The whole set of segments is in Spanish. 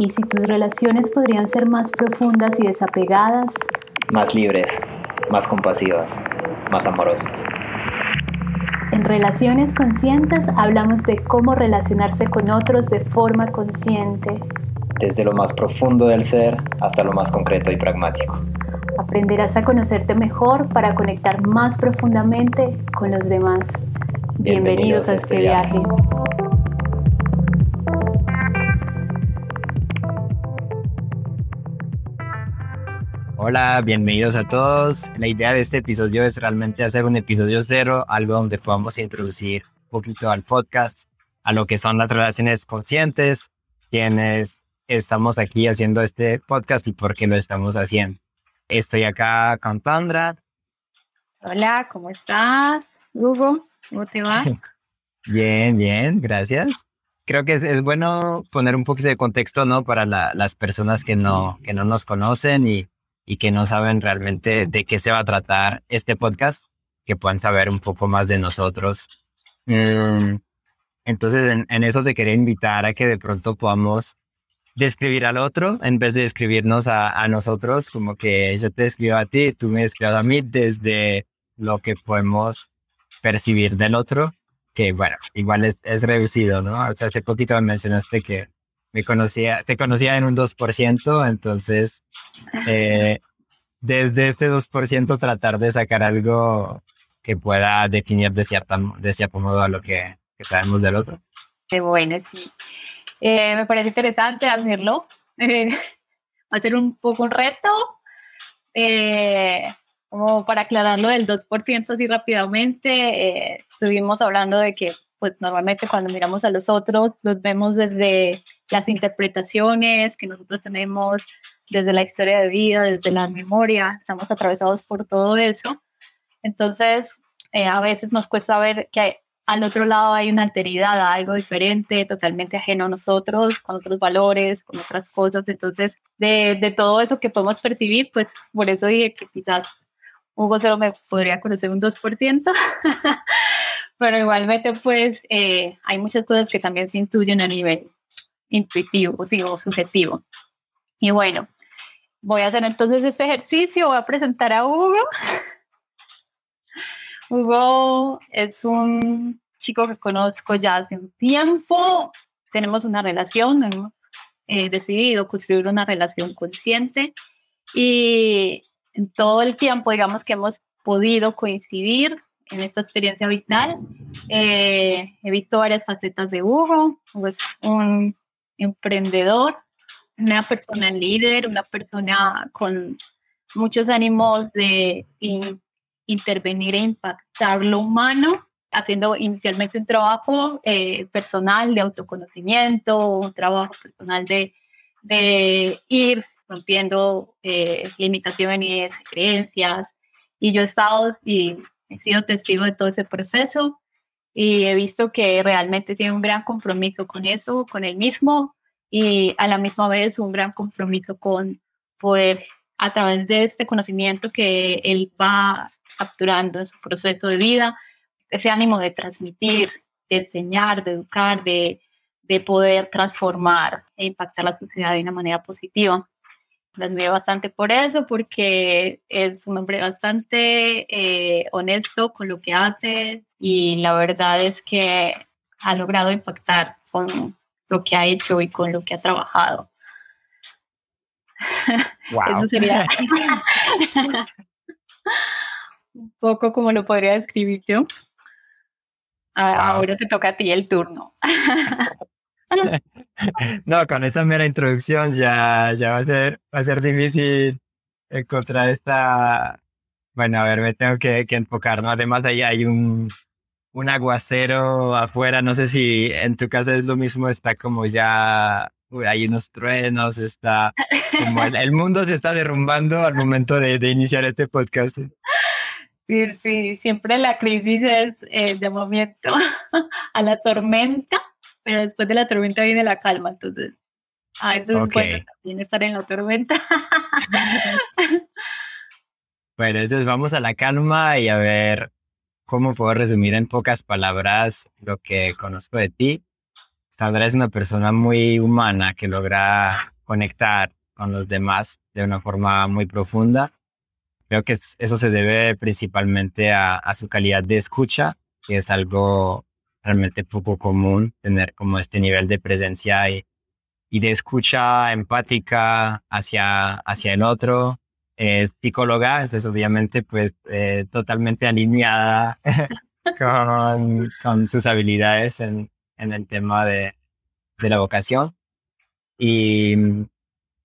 ¿Y si tus relaciones podrían ser más profundas y desapegadas? Más libres, más compasivas, más amorosas. En Relaciones Conscientes hablamos de cómo relacionarse con otros de forma consciente. Desde lo más profundo del ser hasta lo más concreto y pragmático. Aprenderás a conocerte mejor para conectar más profundamente con los demás. Bienvenidos, a este, este viaje. Hola, bienvenidos a todos. La idea de este episodio es realmente hacer un episodio cero, algo donde podamos introducir un poquito al podcast, a lo que son las relaciones conscientes, quienes estamos aquí haciendo este podcast y por qué lo estamos haciendo. Estoy acá con Tandra. Hola, ¿cómo estás? Hugo, ¿cómo te va? bien, bien, gracias. Creo que es, bueno poner un poquito de contexto, ¿no? Para las personas que no, que no nos conocen y y que no saben realmente de qué se va a tratar este podcast, que puedan saber un poco más de nosotros. Mm, entonces, en, eso te quería invitar a que de pronto podamos describir al otro en vez de describirnos a, nosotros, como que yo te escribo a ti, tú me escribes a mí desde lo que podemos percibir del otro, que bueno, igual es, es reducido, ¿no? O sea, hace poquito me mencionaste que me conocía, te conocía en un 2%, entonces eh, desde este 2% tratar de sacar algo que pueda definir de, cierta, de cierto modo a lo que, sabemos del otro. Qué bueno, sí. Eh, me parece interesante hacerlo. a ser un poco un reto. Eh, como para aclararlo del 2% así rápidamente, estuvimos hablando de que pues normalmente cuando miramos a los otros los vemos desde las interpretaciones que nosotros tenemos desde la historia de vida, desde la memoria, estamos atravesados por todo eso. Entonces, eh, a veces nos cuesta ver que al otro lado hay una alteridad, algo diferente, totalmente ajeno a nosotros, con otros valores, con otras cosas. Entonces, de, de todo eso que podemos percibir, pues por eso dije que quizás Hugo solo me podría conocer un 2%, pero igualmente pues eh, hay muchas cosas que también se intuyen a nivel intuitivo, digo, subjetivo. Y bueno, voy a hacer entonces este ejercicio, voy a presentar a Hugo. Hugo es un chico que conozco ya hace un tiempo, tenemos una relación, hemos eh, decidido construir una relación consciente y en todo el tiempo, digamos que hemos podido coincidir en esta experiencia vital. Eh, he visto varias facetas de Hugo, Hugo es un emprendedor, una persona líder, una persona con muchos ánimos de intervenir e impactar lo humano, haciendo inicialmente un trabajo eh, personal de autoconocimiento, un trabajo personal de, de ir rompiendo eh, limitaciones creencias. Y yo he estado y he sido testigo de todo ese proceso y he visto que realmente tiene un gran compromiso con eso, con él mismo, y a la misma vez un gran compromiso con poder, a través de este conocimiento que él va capturando en su proceso de vida, ese ánimo de transmitir, de enseñar, de educar, de, de poder transformar e impactar la sociedad de una manera positiva. Lo admiro bastante por eso, porque es un hombre bastante eh, honesto con lo que hace y la verdad es que ha logrado impactar con, lo que ha hecho y con lo que ha trabajado. Wow. Eso sería un poco como lo podría describir yo. Ahora te toca a ti el turno. no, con esa mera introducción ya, ya va, a ser, va a ser difícil encontrar esta... Bueno, a ver, me tengo que, que enfocar, ¿no? Además ahí hay un, un aguacero afuera, no sé si en tu casa es lo mismo, está como ya, hay unos truenos, está como el, mundo se está derrumbando al momento de, iniciar este podcast. Sí, sí, siempre la crisis es el llamamiento a la tormenta, pero después de la tormenta viene la calma, entonces a veces okay. también estar en la tormenta. bueno, entonces vamos a la calma y a ver ¿Cómo puedo resumir en pocas palabras lo que conozco de ti? Sandra es una persona muy humana que logra conectar con los demás de una forma muy profunda. Creo que eso se debe principalmente a, su calidad de escucha, que es algo realmente poco común, tener como este nivel de presencia y, y de escucha empática hacia, hacia el otro. Es psicóloga, entonces obviamente pues eh, totalmente alineada con, con, sus habilidades en, en el tema de, de la vocación. Y,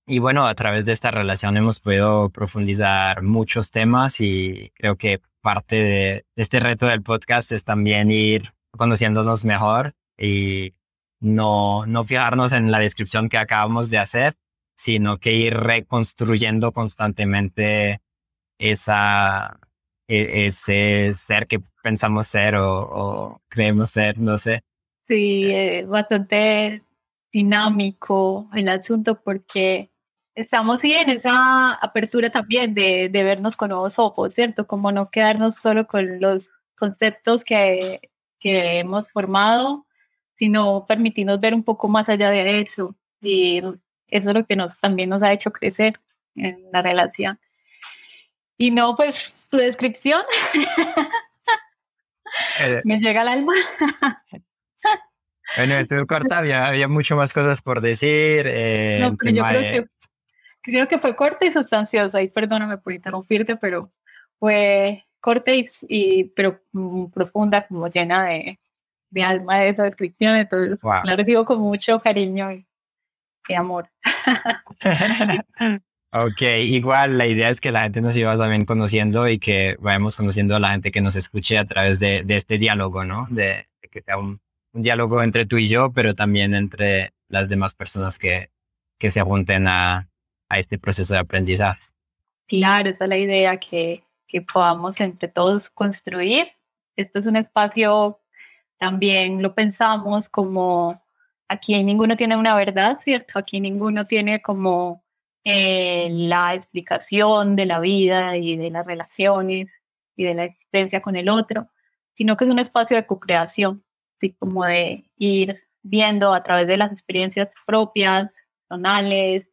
y bueno, a través de esta relación hemos podido profundizar muchos temas y creo que parte de, este reto del podcast es también ir conociéndonos mejor y no, no fijarnos en la descripción que acabamos de hacer, sino que ir reconstruyendo constantemente esa, e, ese ser que pensamos ser o, creemos ser, no sé. Sí, eh, bastante dinámico el asunto porque estamos sí en esa apertura también de, de, vernos con nuevos ojos, ¿cierto? Como no quedarnos solo con los conceptos que, que hemos formado, sino permitirnos ver un poco más allá de eso. Y eso es lo que nos, también nos ha hecho crecer en la relación. Y no, pues, tu descripción eh, me llega al alma. bueno, estuvo corta, había, había mucho más cosas por decir. Eh, no, pero yo creo que creo que fue corta y sustanciosa, y perdóname por interrumpirte, pero fue corta y, pero mm, profunda, como llena de, de alma de esa descripción, entonces la recibo con mucho cariño y, amor. ok, igual la idea es que la gente nos iba también conociendo y que vayamos conociendo a la gente que nos escuche a través de, de este diálogo, ¿no? De, que sea un, un, diálogo entre tú y yo, pero también entre las demás personas que, que se junten a, a este proceso de aprendizaje. Claro, esa es la idea que, que podamos entre todos construir. Esto es un espacio, también lo pensamos como aquí ninguno tiene una verdad, ¿cierto? Aquí ninguno tiene como eh, la explicación de la vida y de las relaciones y de la existencia con el otro, sino que es un espacio de co-creación, como de ir viendo a través de las experiencias propias, personales,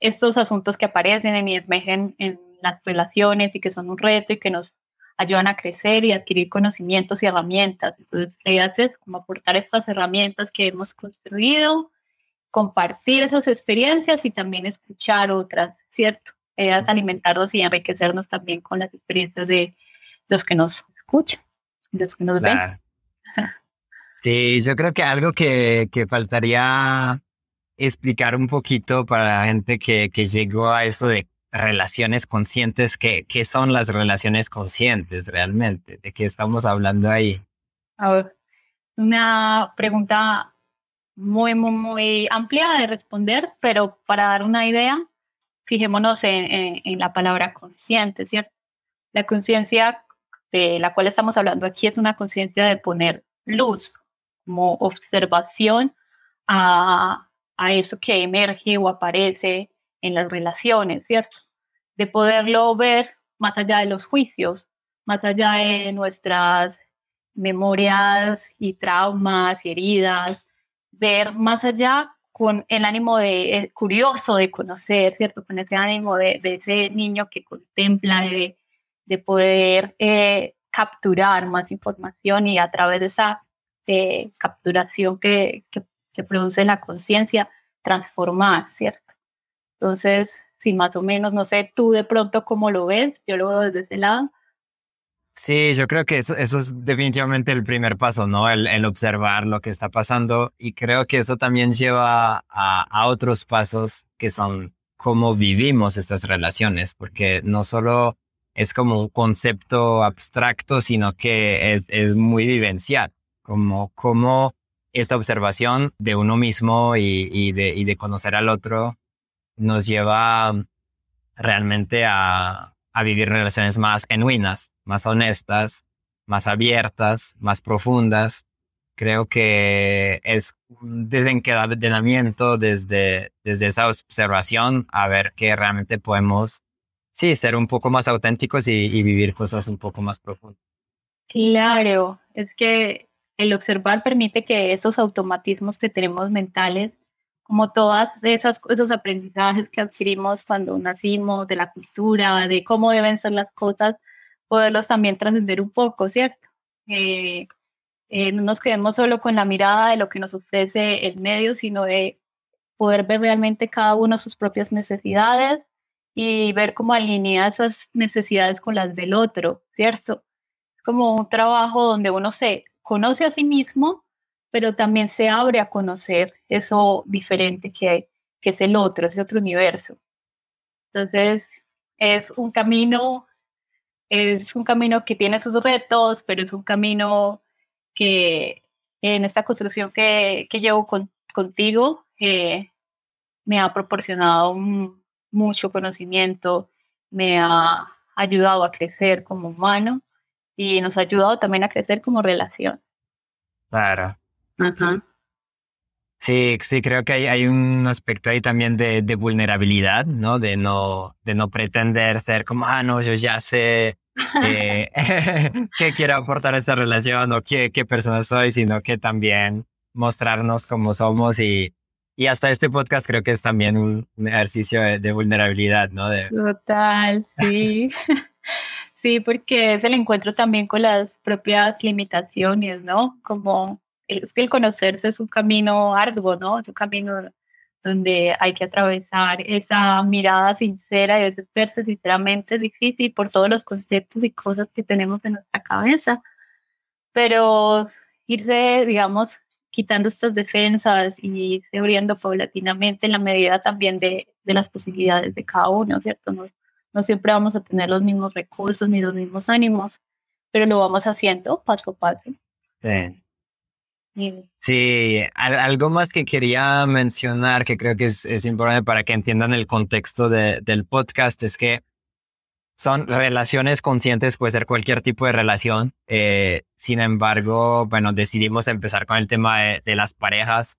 estos asuntos que aparecen y emergen en las relaciones y que son un reto y que nos ayudan a crecer y adquirir conocimientos y herramientas. Entonces, la idea es como aportar estas herramientas que hemos construido, compartir esas experiencias y también escuchar otras, ¿cierto? es alimentarnos y enriquecernos también con las experiencias de los que nos escuchan, de los que nos ven. Sí, yo creo que algo que, que faltaría explicar un poquito para la gente que, que llegó a eso de relaciones conscientes, ¿qué, ¿qué son las relaciones conscientes realmente? ¿De qué estamos hablando ahí? Una pregunta muy, muy, amplia de responder, pero para dar una idea, fijémonos en, en la palabra consciente, ¿cierto? La conciencia de la cual estamos hablando aquí es una conciencia de poner luz como observación a, a eso que emerge o aparece en las relaciones, ¿cierto? De poderlo ver más allá de los juicios, más allá de nuestras memorias y traumas y heridas, ver más allá con el ánimo de eh, curioso de conocer, ¿cierto? Con ese ánimo de, ese niño que contempla, de, de poder eh, capturar más información y a través de esa eh, capturación que, que que produce la conciencia, transformar, ¿cierto? Entonces, si más o menos, no sé, tú de pronto cómo lo ves, yo lo veo desde ese lado. Sí, yo creo que eso, eso es definitivamente el primer paso, ¿no? El, el, observar lo que está pasando y creo que eso también lleva a, a otros pasos que son cómo vivimos estas relaciones, porque no solo es como un concepto abstracto, sino que es, es muy vivencial, como cómo esta observación de uno mismo y, de, de, conocer al otro nos lleva realmente a, vivir relaciones más genuinas, más honestas, más abiertas, más profundas. Creo que es un desencadenamiento desde, desde esa observación a ver que realmente podemos, sí, ser un poco más auténticos y vivir cosas un poco más profundas. Claro, es que el observar permite que esos automatismos que tenemos mentales, como todas esas, esos aprendizajes que adquirimos cuando nacimos, de la cultura, de cómo deben ser las cosas, poderlos también trascender un poco, ¿cierto? Eh, eh, no nos quedemos solo con la mirada de lo que nos ofrece el medio, sino de poder ver realmente cada uno sus propias necesidades y ver cómo alinea esas necesidades con las del otro, ¿cierto? Es como un trabajo donde uno se conoce a sí mismo, pero también se abre a conocer eso diferente que, que es el otro, ese otro universo. Entonces, es un camino, es un camino que tiene sus retos, pero es un camino que en esta construcción que, que llevo con, contigo eh, me ha proporcionado mucho conocimiento, me ha ayudado a crecer como humano y nos ha ayudado también a crecer como relación. Claro. Sí, sí, creo que hay, hay un aspecto ahí también de, de, vulnerabilidad, ¿no? De no, de no pretender ser como, ah, no, yo ya sé eh, qué quiero aportar a esta relación o qué, qué persona soy, sino que también mostrarnos como somos y, y hasta este podcast creo que es también un, ejercicio de, de, vulnerabilidad, ¿no? De... Total, sí. Sí, porque es el encuentro también con las propias limitaciones, ¿no? Como es que el conocerse es un camino arduo, ¿no? Es un camino donde hay que atravesar esa mirada sincera y verse sinceramente es difícil por todos los conceptos y cosas que tenemos en nuestra cabeza. Pero irse, digamos, quitando estas defensas y irse abriendo paulatinamente en la medida también de, de las posibilidades de cada uno, ¿cierto? No, no siempre vamos a tener los mismos recursos ni los mismos ánimos, pero lo vamos haciendo paso a paso. Sí. Sí, algo más que quería mencionar que creo que es, importante para que entiendan el contexto de, del podcast es que son relaciones conscientes, puede ser cualquier tipo de relación. Eh, sin embargo, bueno, decidimos empezar con el tema de, de las parejas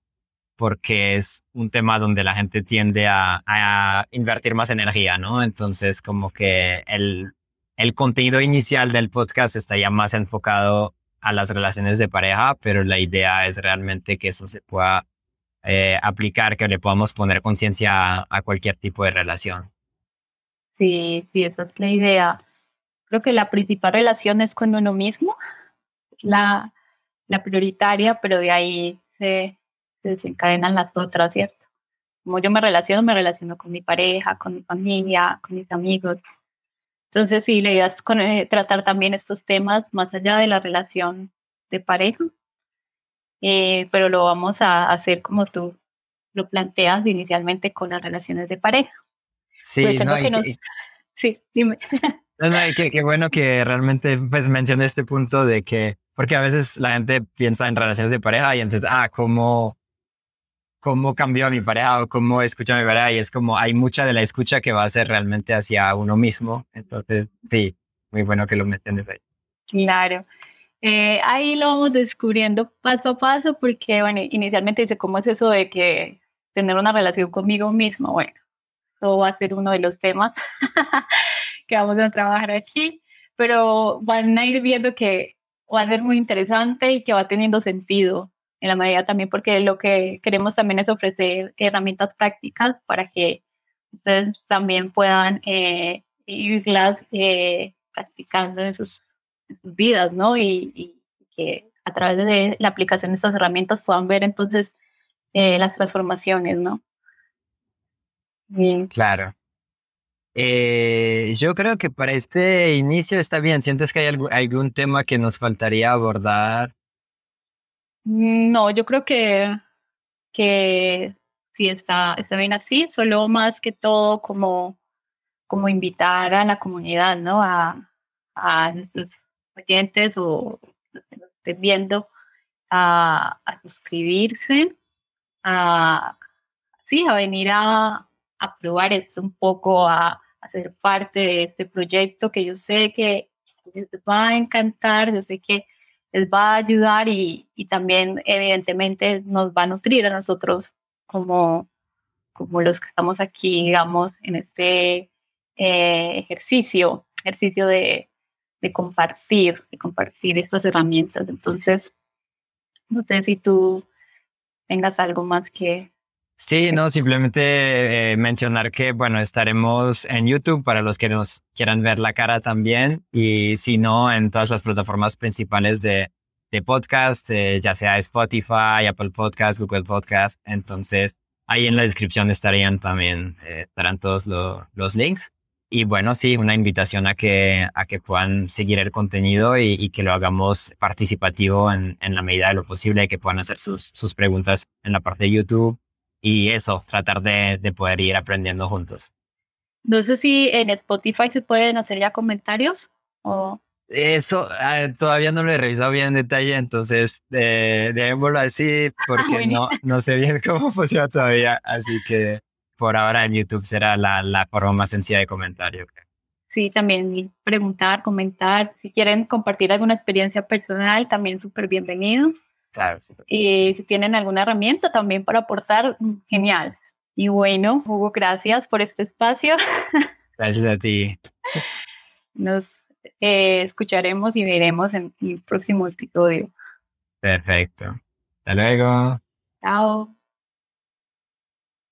porque es un tema donde la gente tiende a, a, invertir más energía, ¿no? Entonces, como que el, el contenido inicial del podcast está ya más enfocado a las relaciones de pareja, pero la idea es realmente que eso se pueda eh, aplicar, que le podamos poner conciencia a, cualquier tipo de relación. Sí, sí, esa es la idea. Creo que la principal relación es con uno mismo, la, la prioritaria, pero de ahí se, se desencadenan las otras, ¿cierto? Como yo me relaciono, me relaciono con mi pareja, con mi familia, con mis amigos. Entonces, sí, la idea es con, eh, tratar también estos temas más allá de la relación de pareja, eh, pero lo vamos a hacer como tú lo planteas inicialmente con las relaciones de pareja. Sí, no, que nos... sí dime. No, no, qué, qué bueno que realmente pues mencioné este punto de que, porque a veces la gente piensa en relaciones de pareja y entonces, ah, ¿cómo, cómo cambió a mi pareja o cómo escucha a mi pareja y es como hay mucha de la escucha que va a ser realmente hacia uno mismo. Entonces, sí, muy bueno que lo meten ahí. Claro. Eh, ahí lo vamos descubriendo paso a paso porque, bueno, inicialmente dice, ¿cómo es eso de que tener una relación conmigo mismo? Bueno, eso va a ser uno de los temas que vamos a trabajar aquí, pero van a ir viendo que va a ser muy interesante y que va teniendo sentido en la medida también porque lo que queremos también es ofrecer herramientas prácticas para que ustedes también puedan eh, irlas eh, practicando en sus, vidas, ¿no? Y, que a través de la aplicación de estas herramientas puedan ver entonces eh, las transformaciones, ¿no? Bien. Claro. Eh, yo creo que para este inicio está bien. ¿Sientes que hay algún tema que nos faltaría abordar no, yo creo que, que sí está, está bien así, solo más que todo como, como invitar a la comunidad, ¿no? A, a nuestros oyentes o estén viendo a, a suscribirse, a, sí, a venir a, a probar esto un poco, a, a ser parte de este proyecto que yo sé que les va a encantar, yo sé que les va a ayudar y, y, también evidentemente nos va a nutrir a nosotros como, como los que estamos aquí, digamos, en este eh, ejercicio, ejercicio de, de, compartir, de compartir estas herramientas. Entonces, No sé si tú tengas algo más que... Sí, no, simplemente eh, mencionar que, bueno, estaremos en YouTube para los que nos quieran ver la cara también y si no, en todas las plataformas principales de, de podcast, eh, ya sea Spotify, Apple Podcast, Google Podcast. Entonces, ahí en la descripción estarían también, eh, estarán todos los links. Y bueno, sí, una invitación a que, a que puedan seguir el contenido y, que lo hagamos participativo en, en, la medida de lo posible, que puedan hacer sus, sus preguntas en la parte de YouTube y eso, tratar de, de poder ir aprendiendo juntos. No sé si en Spotify se pueden hacer ya comentarios o... Eso ah, todavía no lo he revisado bien en detalle, entonces eh, debémoslo así porque no, no sé bien cómo funciona todavía, así que por ahora en YouTube será la, la forma más sencilla de comentario. Sí, también preguntar, comentar. Si quieren compartir alguna experiencia personal, también súper bienvenido. Claro. Y si tienen alguna herramienta también para aportar, mm, genial. Y bueno, Hugo, gracias por este espacio. Gracias a ti. Nos eh, escucharemos y veremos en el próximo episodio. Perfecto. Hasta luego. Chao.